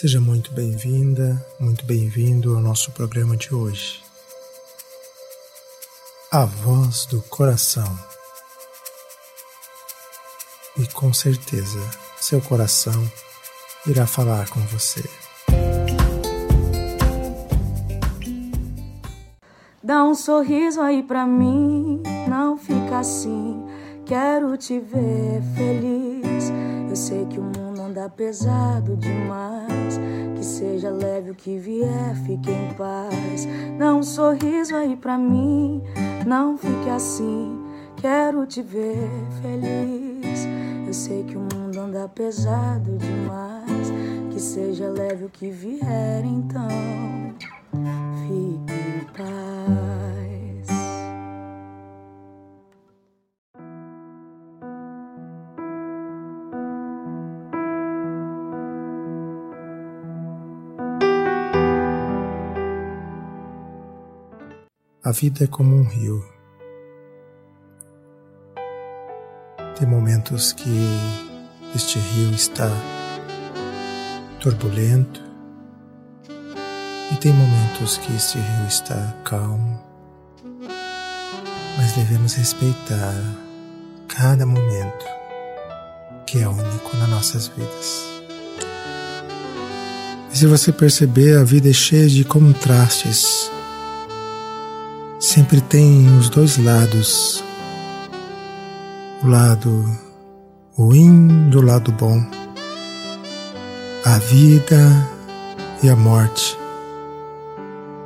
Seja muito bem-vinda, muito bem-vindo ao nosso programa de hoje. A voz do coração. E com certeza, seu coração irá falar com você. Dá um sorriso aí pra mim, não fica assim. Quero te ver feliz. Eu sei que o mundo anda pesado demais. Que seja leve o que vier, fique em paz. Dá um sorriso aí pra mim, não fique assim. Quero te ver feliz. Eu sei que o mundo anda pesado demais. Que seja leve o que vier, então fique em paz. A vida é como um rio. Tem momentos que este rio está turbulento e tem momentos que este rio está calmo, mas devemos respeitar cada momento que é único nas nossas vidas. E se você perceber, a vida é cheia de contrastes sempre tem os dois lados, o lado ruim do lado bom, a vida e a morte.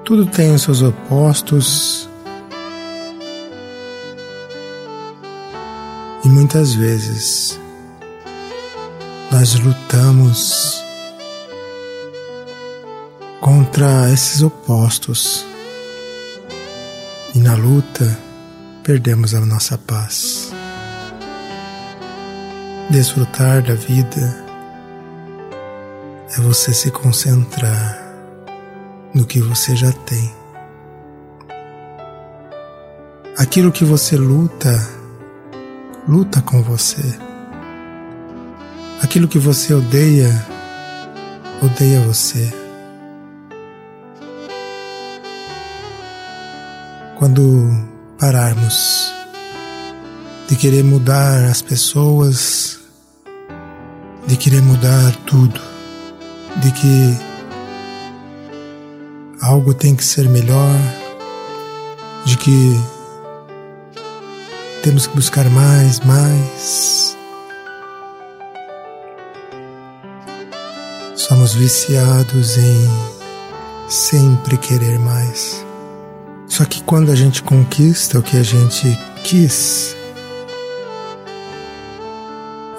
Tudo tem os seus opostos. E muitas vezes nós lutamos contra esses opostos e na luta perdemos a nossa paz. Desfrutar da vida é você se concentrar no que você já tem. Aquilo que você luta, luta com você. Aquilo que você odeia, odeia você. Quando pararmos de querer mudar as pessoas, de querer mudar tudo, de que algo tem que ser melhor, de que temos que buscar mais, mais. Somos viciados em sempre querer mais. Só que quando a gente conquista o que a gente quis,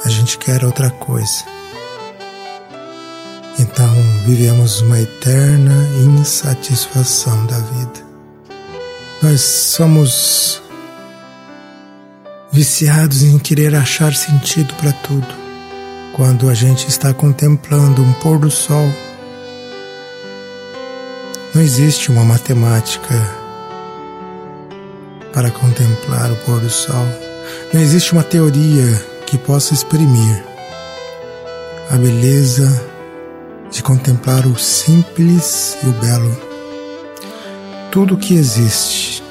a gente quer outra coisa. Então vivemos uma eterna insatisfação da vida. Nós somos viciados em querer achar sentido para tudo. Quando a gente está contemplando um pôr do sol, não existe uma matemática para contemplar o pôr do sol. Não existe uma teoria que possa exprimir a beleza de contemplar o simples e o belo. Tudo o que existe,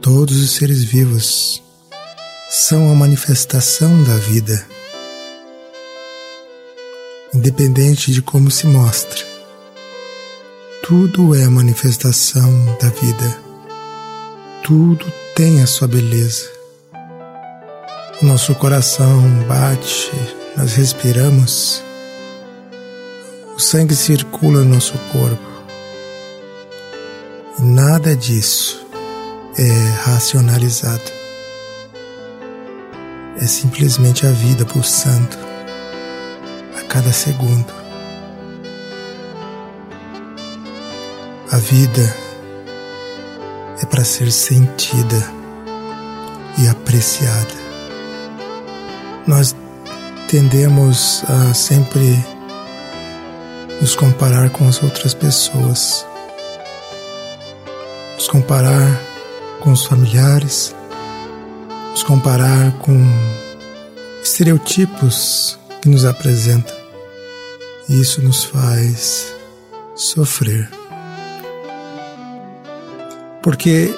todos os seres vivos, são a manifestação da vida, independente de como se mostra. Tudo é manifestação da vida tudo tem a sua beleza. Nosso coração bate, nós respiramos, o sangue circula no nosso corpo. Nada disso é racionalizado. É simplesmente a vida pulsando a cada segundo. A vida é para ser sentida e apreciada. Nós tendemos a sempre nos comparar com as outras pessoas, nos comparar com os familiares, nos comparar com estereotipos que nos apresentam. Isso nos faz sofrer. Porque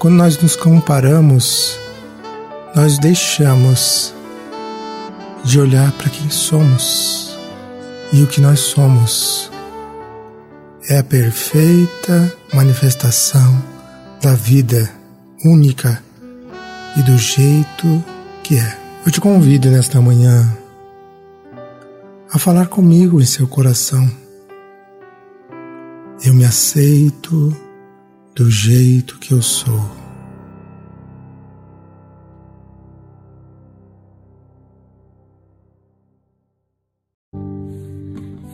quando nós nos comparamos, nós deixamos de olhar para quem somos. E o que nós somos é a perfeita manifestação da vida única e do jeito que é. Eu te convido nesta manhã a falar comigo em seu coração. Eu me aceito do jeito que eu sou.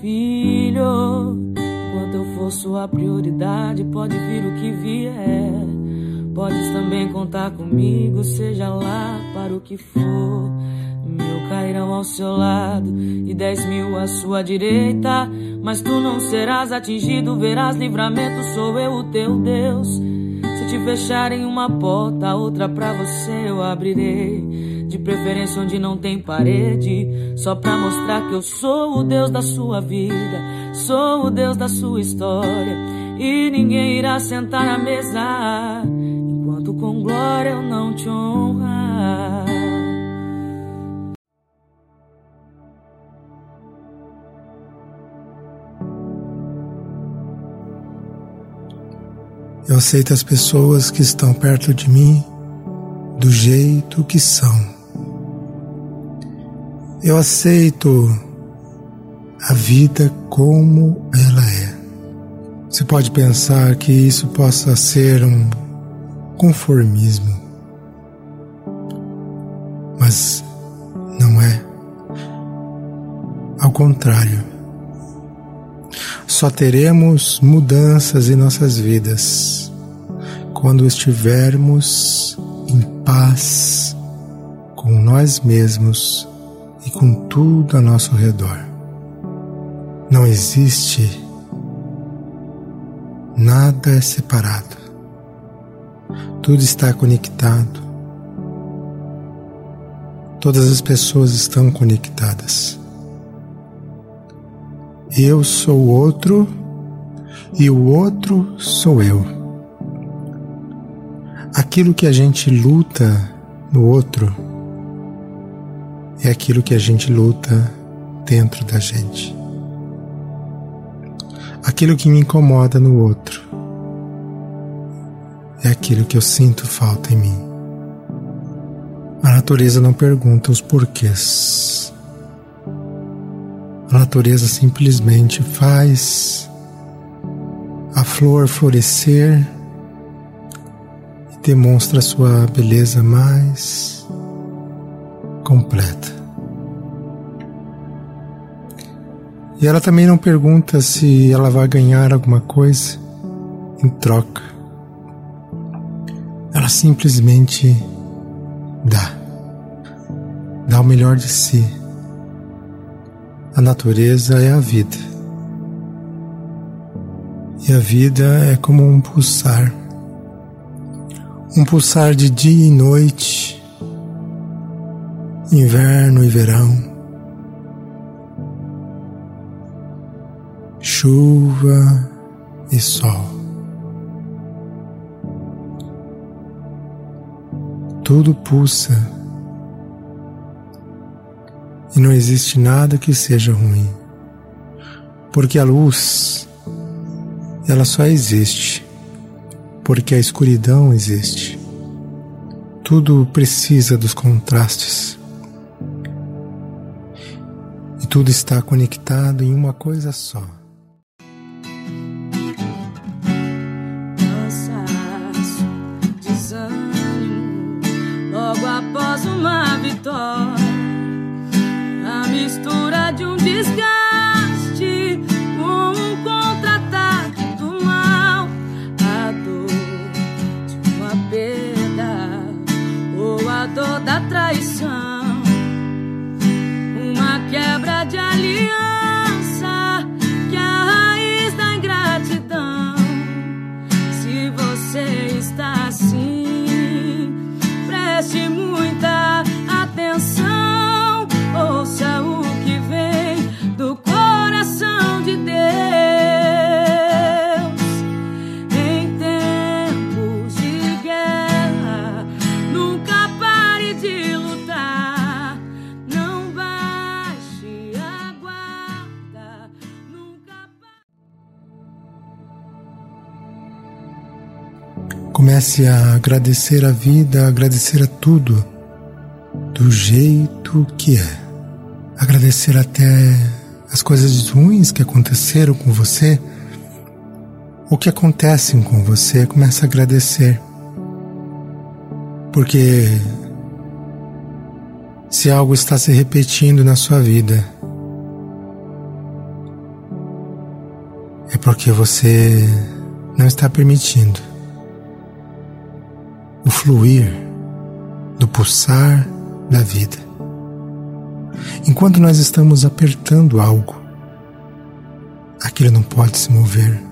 Filho, enquanto eu for sua prioridade, pode vir o que vier. Podes também contar comigo, seja lá para o que for. Mil cairão ao seu lado e dez mil à sua direita. Mas tu não serás atingido, verás livramento, sou eu o teu Deus. Se te fecharem uma porta, outra pra você eu abrirei. De preferência onde não tem parede, só pra mostrar que eu sou o Deus da sua vida, sou o Deus da sua história. E ninguém irá sentar na mesa enquanto com glória eu não te honrar. Eu aceito as pessoas que estão perto de mim do jeito que são. Eu aceito a vida como ela é. Você pode pensar que isso possa ser um conformismo, mas não é. Ao contrário, só teremos mudanças em nossas vidas quando estivermos em paz com nós mesmos e com tudo a nosso redor. Não existe nada é separado. Tudo está conectado. Todas as pessoas estão conectadas. Eu sou o outro e o outro sou eu. Aquilo que a gente luta no outro é aquilo que a gente luta dentro da gente. Aquilo que me incomoda no outro é aquilo que eu sinto falta em mim. A natureza não pergunta os porquês. A natureza simplesmente faz a flor florescer e demonstra sua beleza mais completa. E ela também não pergunta se ela vai ganhar alguma coisa em troca. Ela simplesmente dá. Dá o melhor de si a natureza é a vida. E a vida é como um pulsar um pulsar de dia e noite, inverno e verão, chuva e sol. Tudo pulsa e não existe nada que seja ruim. Porque a luz, ela só existe porque a escuridão existe. Tudo precisa dos contrastes. E tudo está conectado em uma coisa só. desânimo, logo após uma vitória Comece a agradecer a vida, agradecer a tudo do jeito que é. Agradecer até as coisas ruins que aconteceram com você, o que acontecem com você, comece a agradecer. Porque se algo está se repetindo na sua vida, é porque você não está permitindo o fluir do pulsar da vida. Enquanto nós estamos apertando algo, aquilo não pode se mover.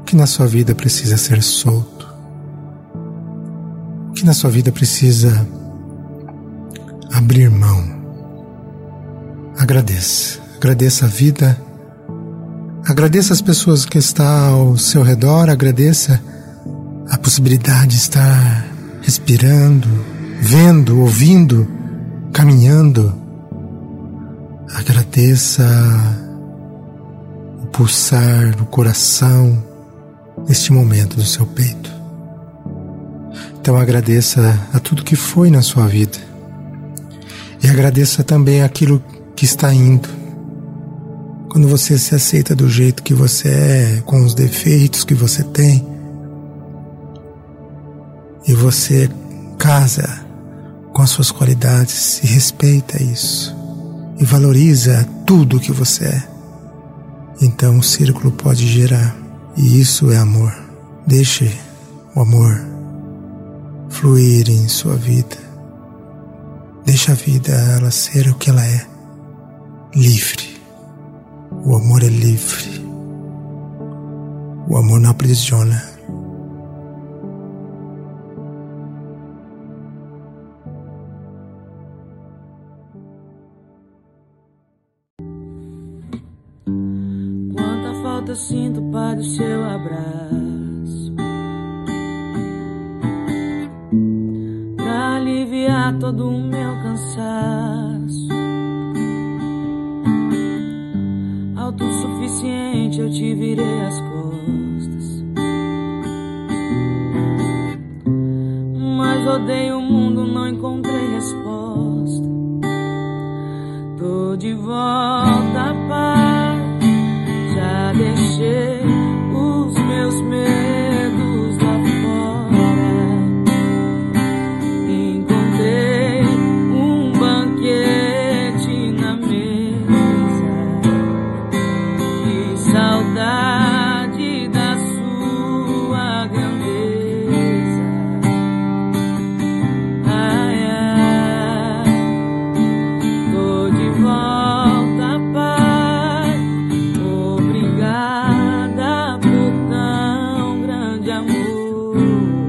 O que na sua vida precisa ser solto? O que na sua vida precisa abrir mão? Agradeça. Agradeça a vida. Agradeça as pessoas que estão ao seu redor. Agradeça a possibilidade de estar respirando, vendo, ouvindo, caminhando. Agradeça o pulsar do coração neste momento do seu peito. Então agradeça a tudo que foi na sua vida. E agradeça também aquilo que está indo. Quando você se aceita do jeito que você é, com os defeitos que você tem, e você casa com as suas qualidades e respeita isso e valoriza tudo que você é, então o círculo pode gerar e isso é amor. Deixe o amor fluir em sua vida. Deixe a vida ela ser o que ela é, livre. O amor é livre. O amor não aprisiona. school. amor.